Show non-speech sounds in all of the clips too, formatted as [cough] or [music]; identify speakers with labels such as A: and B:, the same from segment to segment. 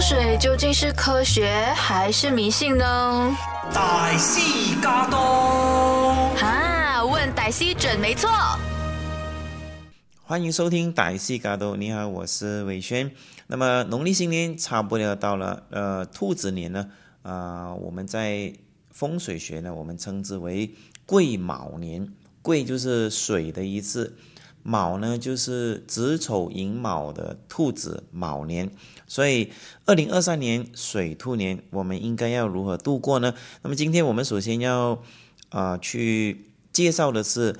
A: 风水究竟是科学还是迷信呢？
B: 大西加多
A: 啊，问歹西准没错。
C: 欢迎收听歹戏嘎多，你好，我是伟轩。那么农历新年差不多到了，呃，兔子年呢，啊，我们在风水学呢，我们称之为癸卯年。癸就是水的意思，卯呢就是子丑寅卯的兔子卯年。所以，二零二三年水兔年，我们应该要如何度过呢？那么今天我们首先要啊去介绍的是。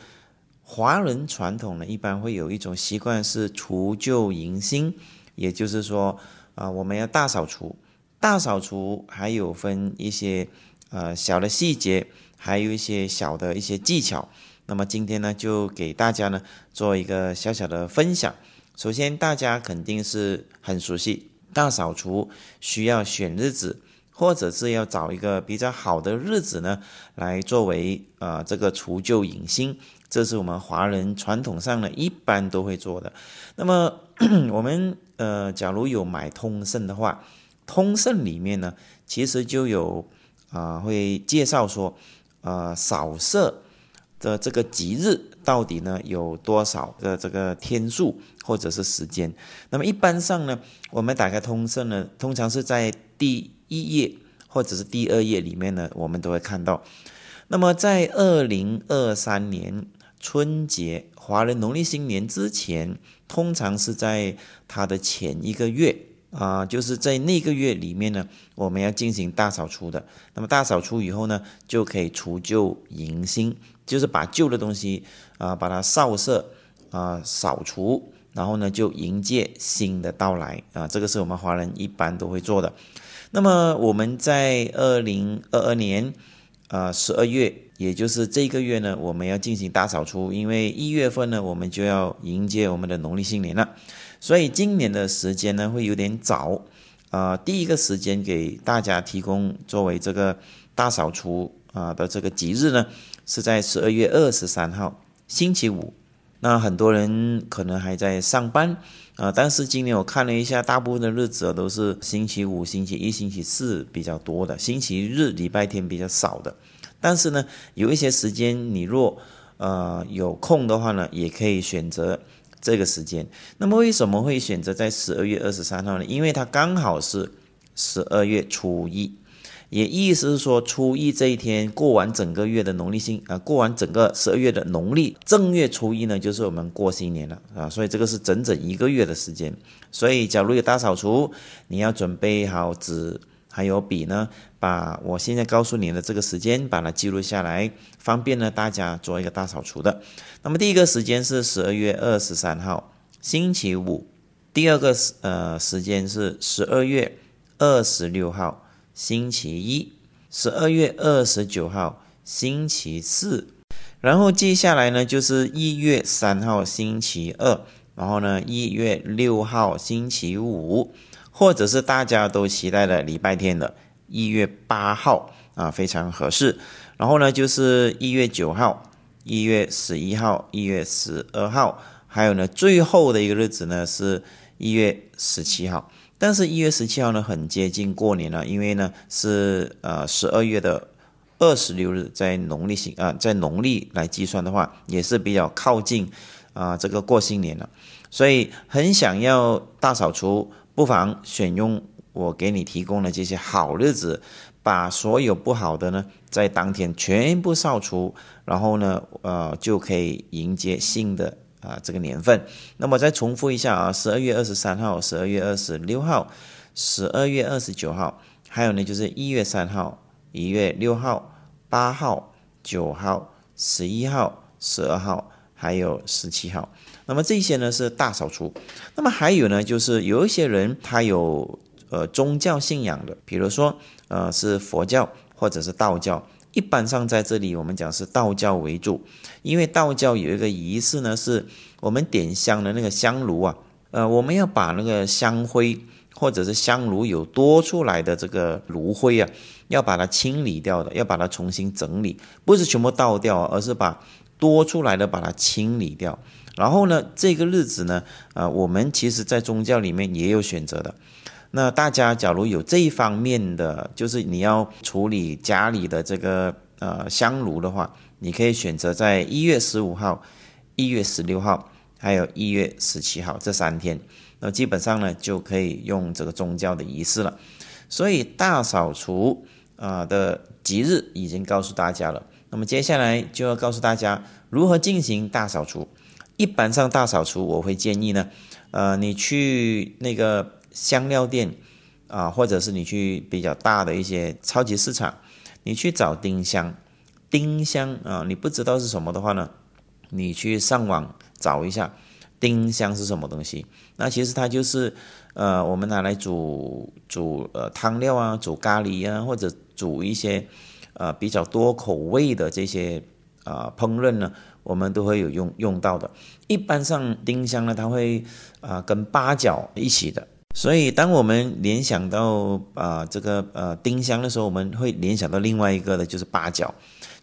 C: 华人传统呢，一般会有一种习惯是除旧迎新，也就是说，啊，我们要大扫除。大扫除还有分一些呃小的细节，还有一些小的一些技巧。那么今天呢，就给大家呢做一个小小的分享。首先，大家肯定是很熟悉大扫除需要选日子，或者是要找一个比较好的日子呢，来作为呃这个除旧迎新。这是我们华人传统上呢，一般都会做的。那么 [clears throat] 我们呃，假如有买通胜的话，通胜里面呢，其实就有啊，会介绍说，呃，扫射的这个吉日到底呢有多少的这个天数或者是时间。那么一般上呢，我们打开通胜呢，通常是在第一页或者是第二页里面呢，我们都会看到。那么在二零二三年。春节，华人农历新年之前，通常是在它的前一个月啊，就是在那个月里面呢，我们要进行大扫除的。那么大扫除以后呢，就可以除旧迎新，就是把旧的东西啊，把它扫射啊，扫除，然后呢，就迎接新的到来啊。这个是我们华人一般都会做的。那么我们在二零二二年。啊，十二月，也就是这个月呢，我们要进行大扫除，因为一月份呢，我们就要迎接我们的农历新年了，所以今年的时间呢会有点早。啊，第一个时间给大家提供作为这个大扫除啊的这个吉日呢，是在十二月二十三号星期五。那很多人可能还在上班啊，但是今年我看了一下，大部分的日子都是星期五、星期一、星期四比较多的，星期日、礼拜天比较少的。但是呢，有一些时间你若呃有空的话呢，也可以选择这个时间。那么为什么会选择在十二月二十三号呢？因为它刚好是十二月初一，也意思是说初一这一天过完整个月的农历新啊，过完整个十二月的农历正月初一呢，就是我们过新年了啊。所以这个是整整一个月的时间。所以假如有大扫除，你要准备好纸。还有笔呢，把我现在告诉你的这个时间，把它记录下来，方便呢大家做一个大扫除的。那么第一个时间是十二月二十三号星期五，第二个时呃时间是十二月二十六号星期一，十二月二十九号星期四，然后接下来呢就是一月三号星期二，然后呢一月六号星期五。或者是大家都期待的礼拜天的一月八号啊，非常合适。然后呢，就是一月九号、一月十一号、一月十二号，还有呢，最后的一个日子呢是一月十七号。但是，一月十七号呢，很接近过年了，因为呢是呃十二月的二十六日，在农历新啊，在农历来计算的话，也是比较靠近啊这个过新年了，所以很想要大扫除。不妨选用我给你提供的这些好日子，把所有不好的呢，在当天全部扫除，然后呢，呃，就可以迎接新的啊这个年份。那么再重复一下啊，十二月二十三号、十二月二十六号、十二月二十九号，还有呢就是一月三号、一月六号、八号、九号、十一号、十二号，还有十七号。那么这些呢是大扫除，那么还有呢就是有一些人他有呃宗教信仰的，比如说呃是佛教或者是道教，一般上在这里我们讲是道教为主，因为道教有一个仪式呢是我们点香的那个香炉啊，呃我们要把那个香灰或者是香炉有多出来的这个炉灰啊，要把它清理掉的，要把它重新整理，不是全部倒掉，而是把多出来的把它清理掉。然后呢，这个日子呢，呃，我们其实在宗教里面也有选择的，那大家假如有这一方面的，就是你要处理家里的这个呃香炉的话，你可以选择在一月十五号、一月十六号，还有一月十七号这三天，那基本上呢就可以用这个宗教的仪式了。所以大扫除啊的吉日已经告诉大家了，那么接下来就要告诉大家如何进行大扫除。一般上大扫除，我会建议呢，呃，你去那个香料店啊，或者是你去比较大的一些超级市场，你去找丁香。丁香啊，你不知道是什么的话呢，你去上网找一下，丁香是什么东西？那其实它就是呃，我们拿来煮煮呃汤料啊，煮咖喱啊，或者煮一些呃比较多口味的这些啊烹饪呢。我们都会有用用到的。一般上丁香呢，它会啊跟八角一起的。所以当我们联想到啊这个呃丁香的时候，我们会联想到另外一个的，就是八角，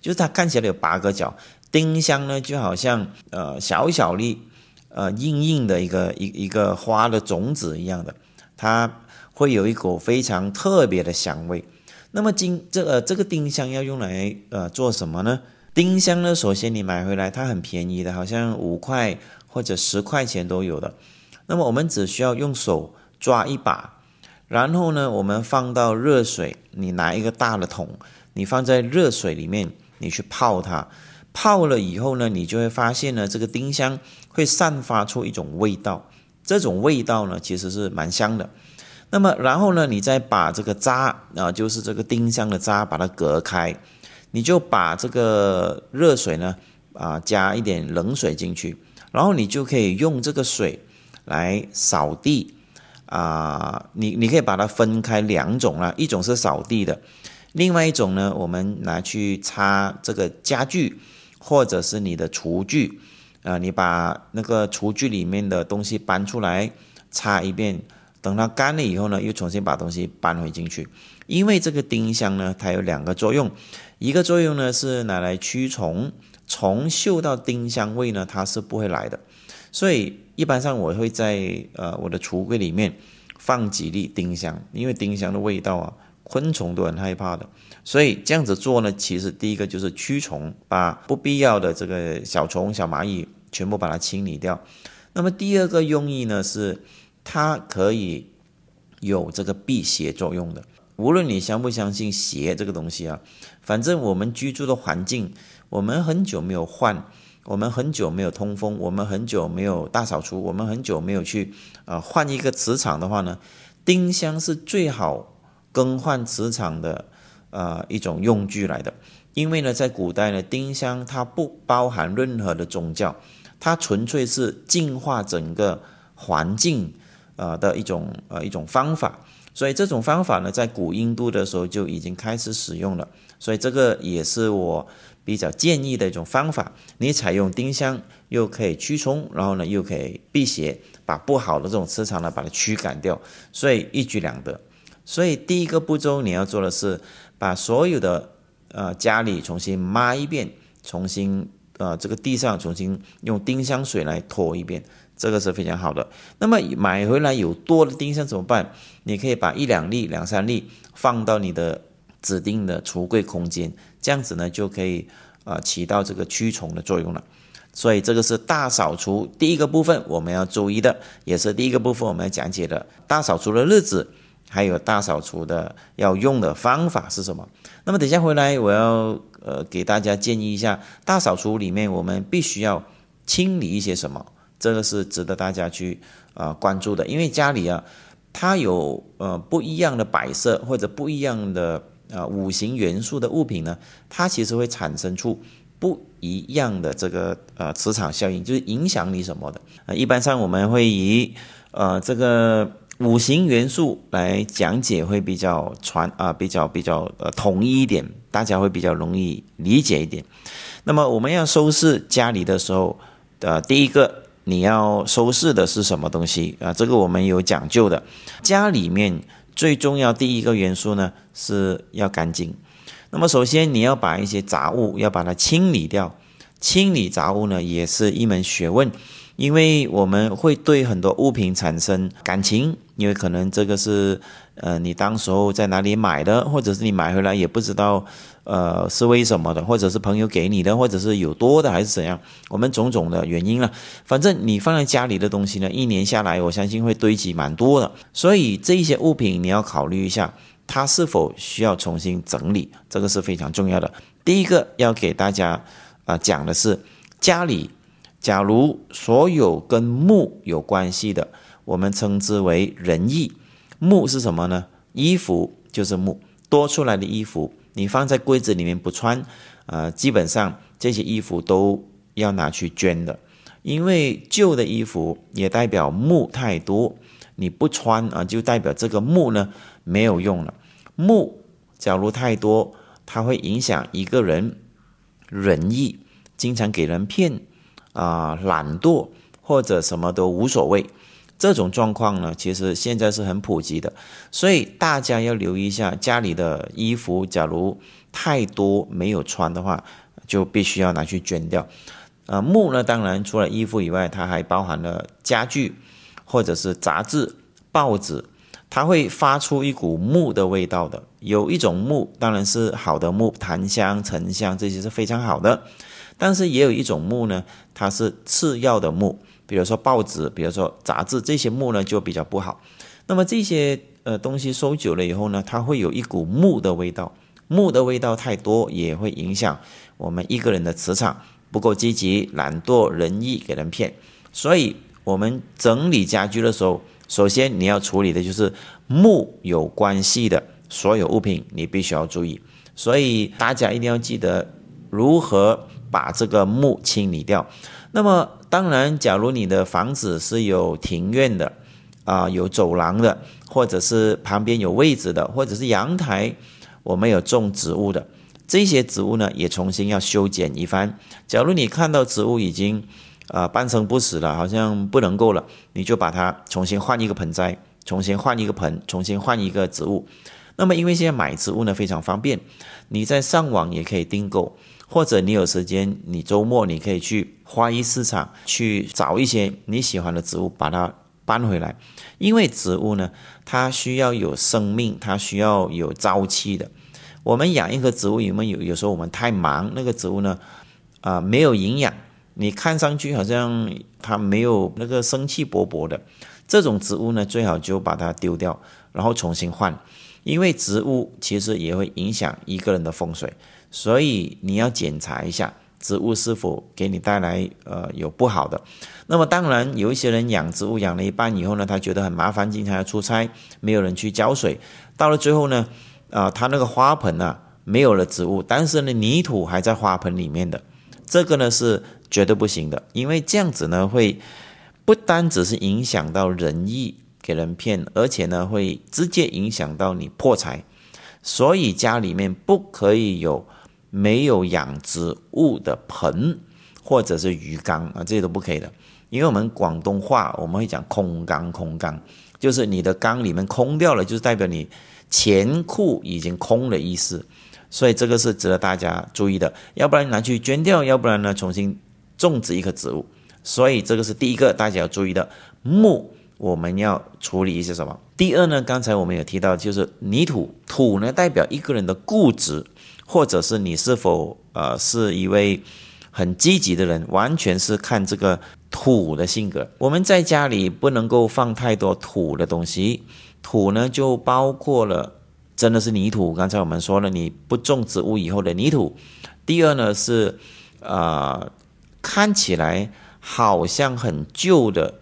C: 就是它看起来有八个角。丁香呢，就好像呃小小粒呃硬硬的一个一一个花的种子一样的，它会有一股非常特别的香味。那么今这个这个丁香要用来呃做什么呢？丁香呢，首先你买回来它很便宜的，好像五块或者十块钱都有的。那么我们只需要用手抓一把，然后呢，我们放到热水，你拿一个大的桶，你放在热水里面，你去泡它。泡了以后呢，你就会发现呢，这个丁香会散发出一种味道，这种味道呢其实是蛮香的。那么然后呢，你再把这个渣啊，就是这个丁香的渣，把它隔开。你就把这个热水呢，啊，加一点冷水进去，然后你就可以用这个水来扫地，啊，你你可以把它分开两种啦，一种是扫地的，另外一种呢，我们拿去擦这个家具或者是你的厨具，啊，你把那个厨具里面的东西搬出来擦一遍，等它干了以后呢，又重新把东西搬回进去。因为这个丁香呢，它有两个作用，一个作用呢是拿来驱虫，虫嗅到丁香味呢，它是不会来的。所以一般上我会在呃我的橱柜里面放几粒丁香，因为丁香的味道啊，昆虫都很害怕的。所以这样子做呢，其实第一个就是驱虫，把不必要的这个小虫、小蚂蚁全部把它清理掉。那么第二个用意呢是，它可以有这个辟邪作用的。无论你相不相信邪这个东西啊，反正我们居住的环境，我们很久没有换，我们很久没有通风，我们很久没有大扫除，我们很久没有去啊换一个磁场的话呢，丁香是最好更换磁场的啊一种用具来的。因为呢，在古代呢，丁香它不包含任何的宗教，它纯粹是净化整个环境啊的一种呃一种方法。所以这种方法呢，在古印度的时候就已经开始使用了。所以这个也是我比较建议的一种方法。你采用丁香，又可以驱虫，然后呢又可以辟邪，把不好的这种磁场呢把它驱赶掉。所以一举两得。所以第一个步骤你要做的是，把所有的呃家里重新抹一遍，重新呃这个地上重新用丁香水来拖一遍。这个是非常好的。那么买回来有多的丁香怎么办？你可以把一两粒、两三粒放到你的指定的橱柜空间，这样子呢就可以啊起到这个驱虫的作用了。所以这个是大扫除第一个部分我们要注意的，也是第一个部分我们要讲解的。大扫除的日子，还有大扫除的要用的方法是什么？那么等下回来我要呃给大家建议一下，大扫除里面我们必须要清理一些什么？这个是值得大家去啊关注的，因为家里啊，它有呃不一样的摆设或者不一样的啊五行元素的物品呢，它其实会产生出不一样的这个呃磁场效应，就是影响你什么的啊。一般上我们会以呃这个五行元素来讲解，会比较传啊比较比较呃统一一点，大家会比较容易理解一点。那么我们要收拾家里的时候的第一个。你要收拾的是什么东西啊？这个我们有讲究的。家里面最重要第一个元素呢是要干净。那么首先你要把一些杂物要把它清理掉。清理杂物呢也是一门学问，因为我们会对很多物品产生感情因为可能这个是呃你当时候在哪里买的，或者是你买回来也不知道呃是为什么的，或者是朋友给你的，或者是有多的还是怎样，我们种种的原因了。反正你放在家里的东西呢，一年下来，我相信会堆积蛮多的。所以这一些物品你要考虑一下，它是否需要重新整理，这个是非常重要的。第一个要给大家啊讲的是家里。假如所有跟木有关系的，我们称之为仁义。木是什么呢？衣服就是木，多出来的衣服，你放在柜子里面不穿，呃，基本上这些衣服都要拿去捐的，因为旧的衣服也代表木太多，你不穿啊，就代表这个木呢没有用了。木假如太多，它会影响一个人仁义，经常给人骗。啊，懒惰或者什么都无所谓，这种状况呢，其实现在是很普及的，所以大家要留意一下家里的衣服，假如太多没有穿的话，就必须要拿去捐掉。啊，木呢，当然除了衣服以外，它还包含了家具或者是杂志、报纸，它会发出一股木的味道的。有一种木当然是好的木，檀香、沉香这些是非常好的。但是也有一种木呢，它是次要的木，比如说报纸，比如说杂志，这些木呢就比较不好。那么这些呃东西收久了以后呢，它会有一股木的味道，木的味道太多也会影响我们一个人的磁场不够积极、懒惰、仁义给人骗。所以，我们整理家居的时候，首先你要处理的就是木有关系的所有物品，你必须要注意。所以大家一定要记得如何。把这个木清理掉。那么，当然，假如你的房子是有庭院的，啊，有走廊的，或者是旁边有位置的，或者是阳台，我们有种植物的，这些植物呢，也重新要修剪一番。假如你看到植物已经啊半生不死了，好像不能够了，你就把它重新换一个盆栽，重新换一个盆，重新换一个植物。那么，因为现在买植物呢非常方便，你在上网也可以订购。或者你有时间，你周末你可以去花艺市场去找一些你喜欢的植物，把它搬回来。因为植物呢，它需要有生命，它需要有朝气的。我们养一棵植物，有没有？有时候我们太忙，那个植物呢，啊，没有营养，你看上去好像它没有那个生气勃勃的。这种植物呢，最好就把它丢掉，然后重新换。因为植物其实也会影响一个人的风水。所以你要检查一下植物是否给你带来呃有不好的。那么当然有一些人养植物养了一半以后呢，他觉得很麻烦，经常要出差，没有人去浇水。到了最后呢，啊，他那个花盆啊没有了植物，但是呢泥土还在花盆里面的，这个呢是绝对不行的，因为这样子呢会不单只是影响到人意给人骗，而且呢会直接影响到你破财。所以家里面不可以有。没有养殖物的盆或者是鱼缸啊，这些都不可以的，因为我们广东话我们会讲空缸，空缸就是你的缸里面空掉了，就是代表你钱库已经空的意思，所以这个是值得大家注意的，要不然拿去捐掉，要不然呢重新种植一棵植物，所以这个是第一个大家要注意的木，我们要处理一些什么？第二呢，刚才我们有提到就是泥土，土呢代表一个人的固执。或者是你是否呃是一位很积极的人，完全是看这个土的性格。我们在家里不能够放太多土的东西，土呢就包括了真的是泥土。刚才我们说了，你不种植物以后的泥土。第二呢是呃看起来好像很旧的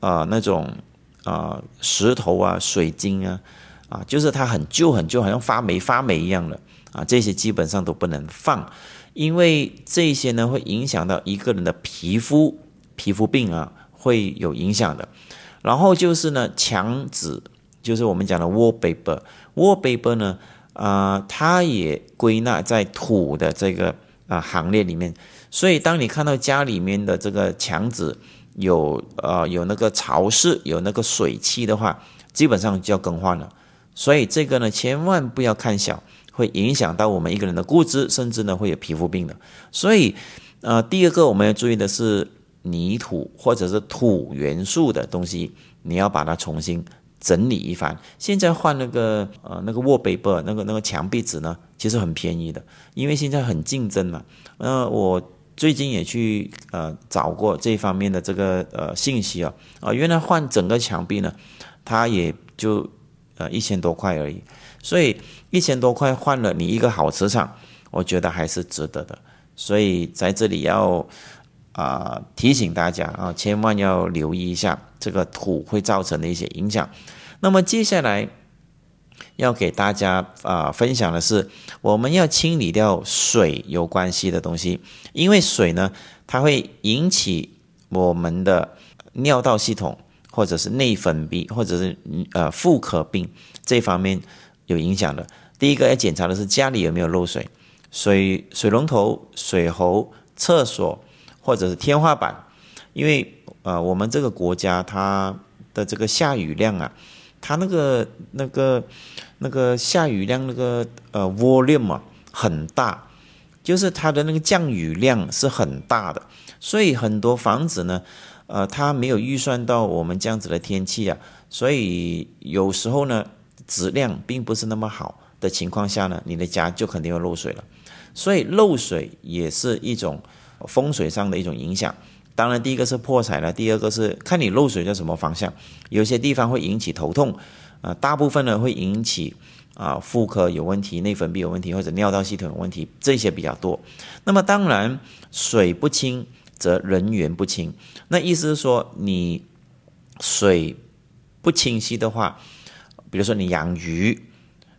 C: 啊那种啊石头啊水晶啊啊，就是它很旧很旧，好像发霉发霉一样的。啊，这些基本上都不能放，因为这些呢会影响到一个人的皮肤，皮肤病啊会有影响的。然后就是呢，墙纸，就是我们讲的 wallpaper，wallpaper 呢，啊，它也归纳在土的这个啊行列里面。所以当你看到家里面的这个墙纸有呃有那个潮湿，有那个水汽的话，基本上就要更换了。所以这个呢，千万不要看小。会影响到我们一个人的固执，甚至呢会有皮肤病的。所以，呃，第二个我们要注意的是泥土或者是土元素的东西，你要把它重新整理一番。现在换那个呃那个 wallpaper 那个那个墙壁纸呢，其实很便宜的，因为现在很竞争嘛。呃，我最近也去呃找过这方面的这个呃信息啊啊，原来换整个墙壁呢，它也就呃一千多块而已。所以一千多块换了你一个好磁场，我觉得还是值得的。所以在这里要啊提醒大家啊，千万要留意一下这个土会造成的一些影响。那么接下来要给大家啊分享的是，我们要清理掉水有关系的东西，因为水呢，它会引起我们的尿道系统或者是内分泌或者是呃妇科病这方面。有影响的，第一个要检查的是家里有没有漏水，水水龙头、水喉、厕所或者是天花板，因为呃我们这个国家它的这个下雨量啊，它那个那个那个下雨量那个呃 volume 啊很大，就是它的那个降雨量是很大的，所以很多房子呢，呃它没有预算到我们这样子的天气啊，所以有时候呢。质量并不是那么好的情况下呢，你的家就肯定会漏水了。所以漏水也是一种风水上的一种影响。当然，第一个是破财了，第二个是看你漏水在什么方向。有些地方会引起头痛，啊，大部分呢会引起啊妇科有问题、内分泌有问题或者尿道系统有问题，这些比较多。那么当然，水不清则人缘不清。那意思是说，你水不清晰的话。比如说你养鱼，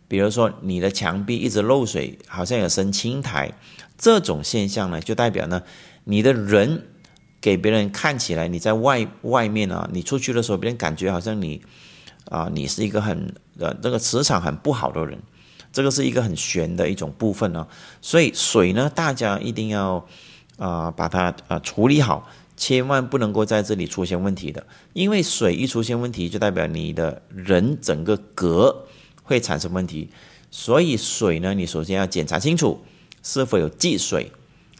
C: 比如说你的墙壁一直漏水，好像有生青苔，这种现象呢，就代表呢，你的人给别人看起来你在外外面啊，你出去的时候，别人感觉好像你啊，你是一个很呃这个磁场很不好的人，这个是一个很玄的一种部分呢。所以水呢，大家一定要啊把它啊处理好。千万不能够在这里出现问题的，因为水一出现问题，就代表你的人整个格会产生问题。所以水呢，你首先要检查清楚是否有积水、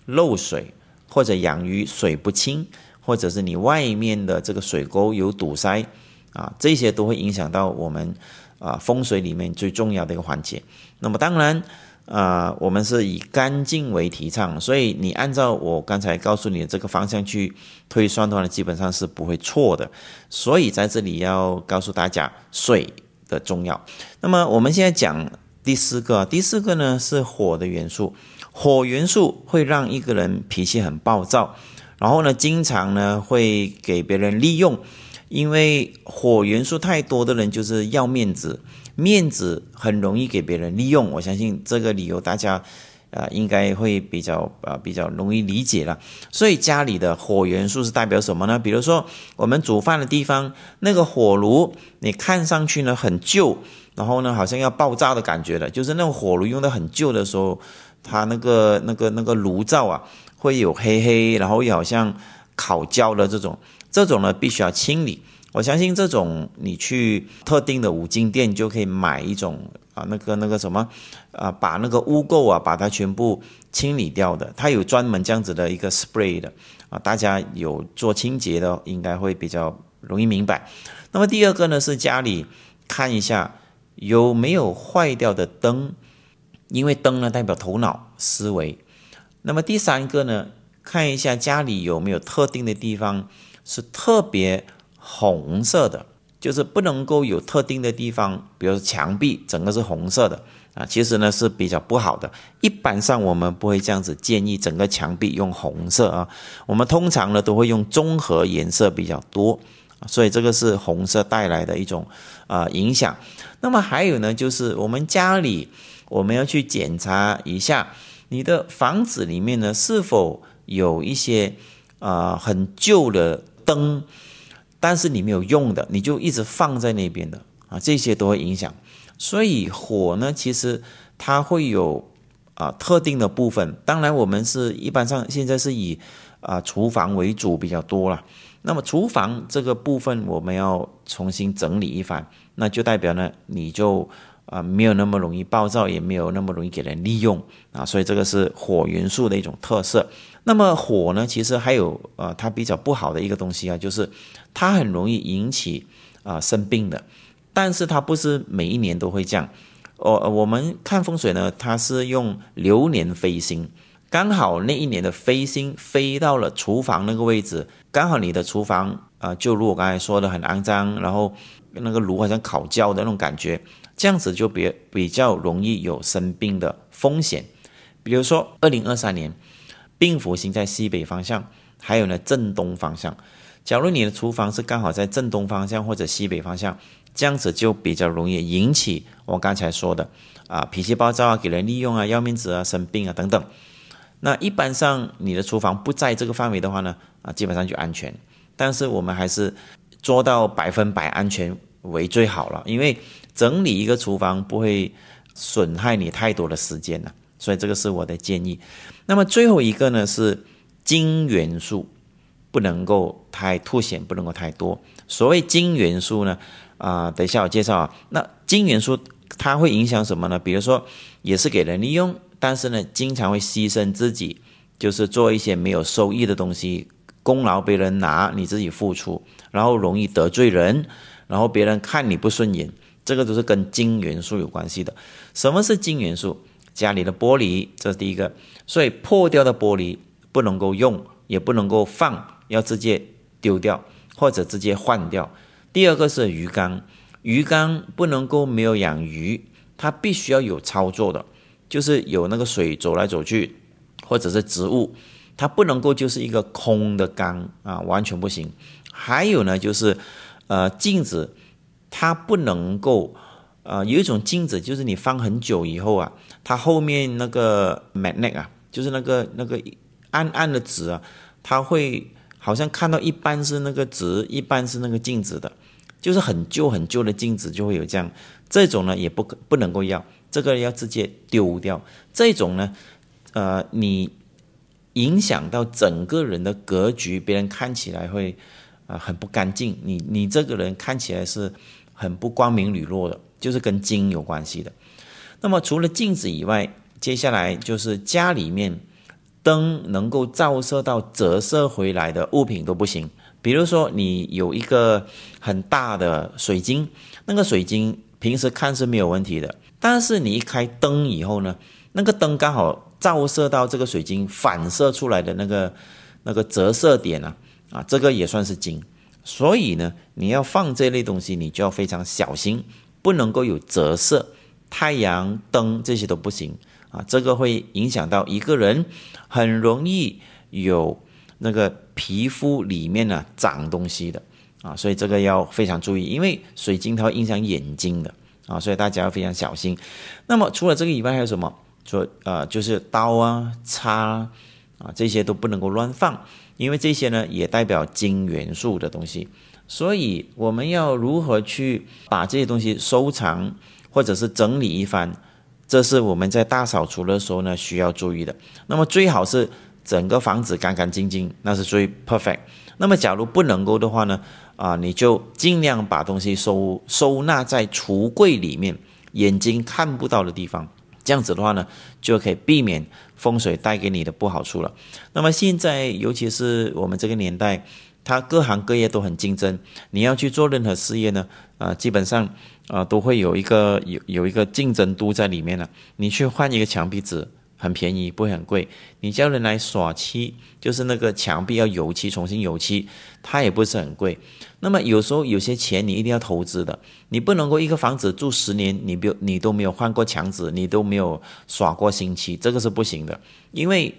C: 漏水，或者养鱼水不清，或者是你外面的这个水沟有堵塞啊，这些都会影响到我们啊风水里面最重要的一个环节。那么当然。啊，我们是以干净为提倡，所以你按照我刚才告诉你的这个方向去推算的话呢，基本上是不会错的。所以在这里要告诉大家水的重要。那么我们现在讲第四个，第四个呢是火的元素，火元素会让一个人脾气很暴躁，然后呢经常呢会给别人利用，因为火元素太多的人就是要面子。面子很容易给别人利用，我相信这个理由大家，呃，应该会比较呃比较容易理解了。所以家里的火元素是代表什么呢？比如说我们煮饭的地方那个火炉，你看上去呢很旧，然后呢好像要爆炸的感觉的，就是那种火炉用的很旧的时候，它那个那个那个炉灶啊会有黑黑，然后又好像烤焦的这种，这种呢必须要清理。我相信这种，你去特定的五金店就可以买一种啊，那个那个什么，啊，把那个污垢啊，把它全部清理掉的。它有专门这样子的一个 spray 的啊，大家有做清洁的，应该会比较容易明白。那么第二个呢，是家里看一下有没有坏掉的灯，因为灯呢代表头脑思维。那么第三个呢，看一下家里有没有特定的地方是特别。红色的，就是不能够有特定的地方，比如说墙壁整个是红色的啊，其实呢是比较不好的。一般上我们不会这样子建议整个墙壁用红色啊，我们通常呢都会用综合颜色比较多，所以这个是红色带来的一种啊影响。那么还有呢，就是我们家里我们要去检查一下你的房子里面呢是否有一些啊很旧的灯。但是你没有用的，你就一直放在那边的啊，这些都会影响。所以火呢，其实它会有啊特定的部分。当然，我们是一般上现在是以啊厨房为主比较多了。那么厨房这个部分我们要重新整理一番，那就代表呢你就啊没有那么容易暴躁，也没有那么容易给人利用啊。所以这个是火元素的一种特色。那么火呢，其实还有呃，它比较不好的一个东西啊，就是它很容易引起啊生病的。但是它不是每一年都会这样。哦，我们看风水呢，它是用流年飞星，刚好那一年的飞星飞到了厨房那个位置，刚好你的厨房啊，就如我刚才说的很肮脏，然后那个炉好像烤焦的那种感觉，这样子就比比较容易有生病的风险。比如说，二零二三年病符星在西北方向，还有呢正东方向。假如你的厨房是刚好在正东方向或者西北方向。这样子就比较容易引起我刚才说的啊脾气暴躁啊给人利用啊要面子啊生病啊等等。那一般上你的厨房不在这个范围的话呢啊基本上就安全。但是我们还是做到百分百安全为最好了，因为整理一个厨房不会损害你太多的时间了，所以这个是我的建议。那么最后一个呢是金元素不能够太凸显，不能够太多。所谓金元素呢？啊，等一下我介绍啊。那金元素它会影响什么呢？比如说，也是给人利用，但是呢，经常会牺牲自己，就是做一些没有收益的东西，功劳别人拿，你自己付出，然后容易得罪人，然后别人看你不顺眼，这个都是跟金元素有关系的。什么是金元素？家里的玻璃，这是第一个。所以破掉的玻璃不能够用，也不能够放，要直接丢掉或者直接换掉。第二个是鱼缸，鱼缸不能够没有养鱼，它必须要有操作的，就是有那个水走来走去，或者是植物，它不能够就是一个空的缸啊，完全不行。还有呢，就是呃镜子，它不能够呃有一种镜子，就是你放很久以后啊，它后面那个 magnet 啊，就是那个那个暗暗的纸啊，它会好像看到一半是那个纸，一半是那个镜子的。就是很旧很旧的镜子就会有这样，这种呢也不不能够要，这个要直接丢掉。这种呢，呃，你影响到整个人的格局，别人看起来会啊很不干净。你你这个人看起来是很不光明磊落的，就是跟金有关系的。那么除了镜子以外，接下来就是家里面灯能够照射到折射回来的物品都不行。比如说，你有一个很大的水晶，那个水晶平时看是没有问题的，但是你一开灯以后呢，那个灯刚好照射到这个水晶反射出来的那个那个折射点啊，啊，这个也算是金。所以呢，你要放这类东西，你就要非常小心，不能够有折射，太阳灯这些都不行啊，这个会影响到一个人，很容易有。那个皮肤里面呢长东西的啊，所以这个要非常注意，因为水晶它会影响眼睛的啊，所以大家要非常小心。那么除了这个以外，还有什么？说呃，就是刀啊、叉啊这些都不能够乱放，因为这些呢也代表金元素的东西。所以我们要如何去把这些东西收藏或者是整理一番，这是我们在大扫除的时候呢需要注意的。那么最好是。整个房子干干净净，那是最 perfect。那么，假如不能够的话呢？啊，你就尽量把东西收收纳在橱柜里面，眼睛看不到的地方。这样子的话呢，就可以避免风水带给你的不好处了。那么现在，尤其是我们这个年代，它各行各业都很竞争，你要去做任何事业呢，啊，基本上啊都会有一个有有一个竞争度在里面了。你去换一个墙壁纸。很便宜，不会很贵。你叫人来刷漆，就是那个墙壁要油漆，重新油漆，它也不是很贵。那么有时候有些钱你一定要投资的，你不能够一个房子住十年，你不你都没有换过墙纸，你都没有刷过新漆，这个是不行的。因为，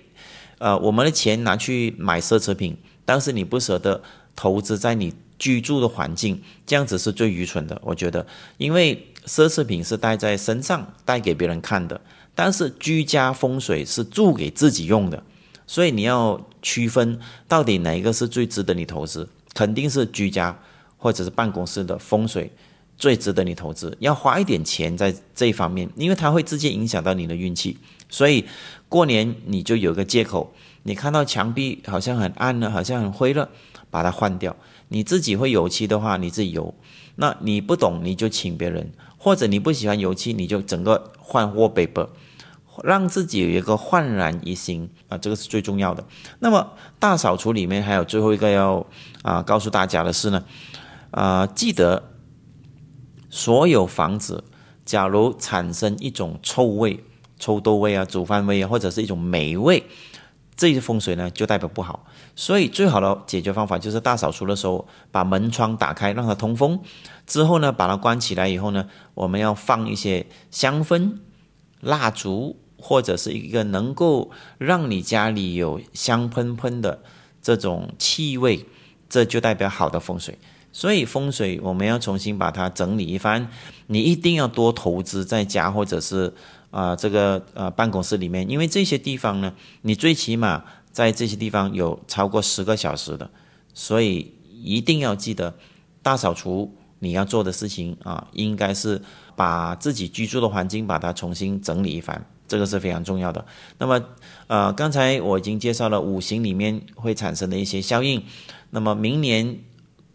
C: 呃，我们的钱拿去买奢侈品，但是你不舍得投资在你居住的环境，这样子是最愚蠢的，我觉得。因为奢侈品是带在身上，带给别人看的。但是居家风水是住给自己用的，所以你要区分到底哪一个是最值得你投资，肯定是居家或者是办公室的风水最值得你投资，要花一点钱在这一方面，因为它会直接影响到你的运气。所以过年你就有个借口，你看到墙壁好像很暗了，好像很灰了，把它换掉。你自己会油漆的话，你自己油；那你不懂，你就请别人，或者你不喜欢油漆，你就整个换 wallpaper。让自己有一个焕然一新啊，这个是最重要的。那么大扫除里面还有最后一个要啊告诉大家的是呢，啊记得所有房子假如产生一种臭味、臭豆味啊、煮饭味啊，或者是一种霉味，这些风水呢就代表不好。所以最好的解决方法就是大扫除的时候把门窗打开，让它通风。之后呢，把它关起来以后呢，我们要放一些香氛、蜡烛，或者是一个能够让你家里有香喷喷的这种气味，这就代表好的风水。所以风水我们要重新把它整理一番，你一定要多投资在家或者是啊这个呃办公室里面，因为这些地方呢，你最起码在这些地方有超过十个小时的，所以一定要记得大扫除你要做的事情啊，应该是把自己居住的环境把它重新整理一番，这个是非常重要的。那么呃刚才我已经介绍了五行里面会产生的一些效应，那么明年。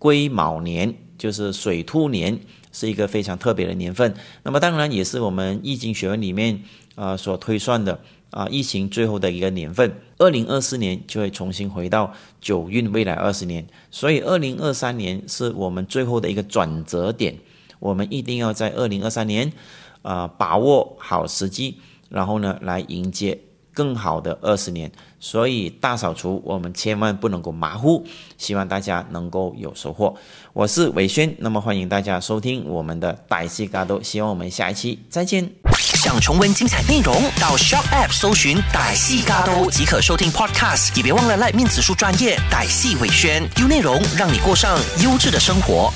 C: 癸卯年就是水兔年，是一个非常特别的年份。那么当然也是我们易经学问里面啊所推算的啊疫情最后的一个年份。二零二四年就会重新回到九运未来二十年，所以二零二三年是我们最后的一个转折点。我们一定要在二零二三年啊把握好时机，然后呢来迎接。更好的二十年，所以大扫除我们千万不能够马虎，希望大家能够有收获。我是伟轩，那么欢迎大家收听我们的歹戏嘎都，希望我们下一期再见。
B: 想重温精彩内容，到 Shop App 搜寻歹戏嘎都即可收听 Podcast，也别忘了赖面子书专业歹戏伟轩，优内容让你过上优质的生活。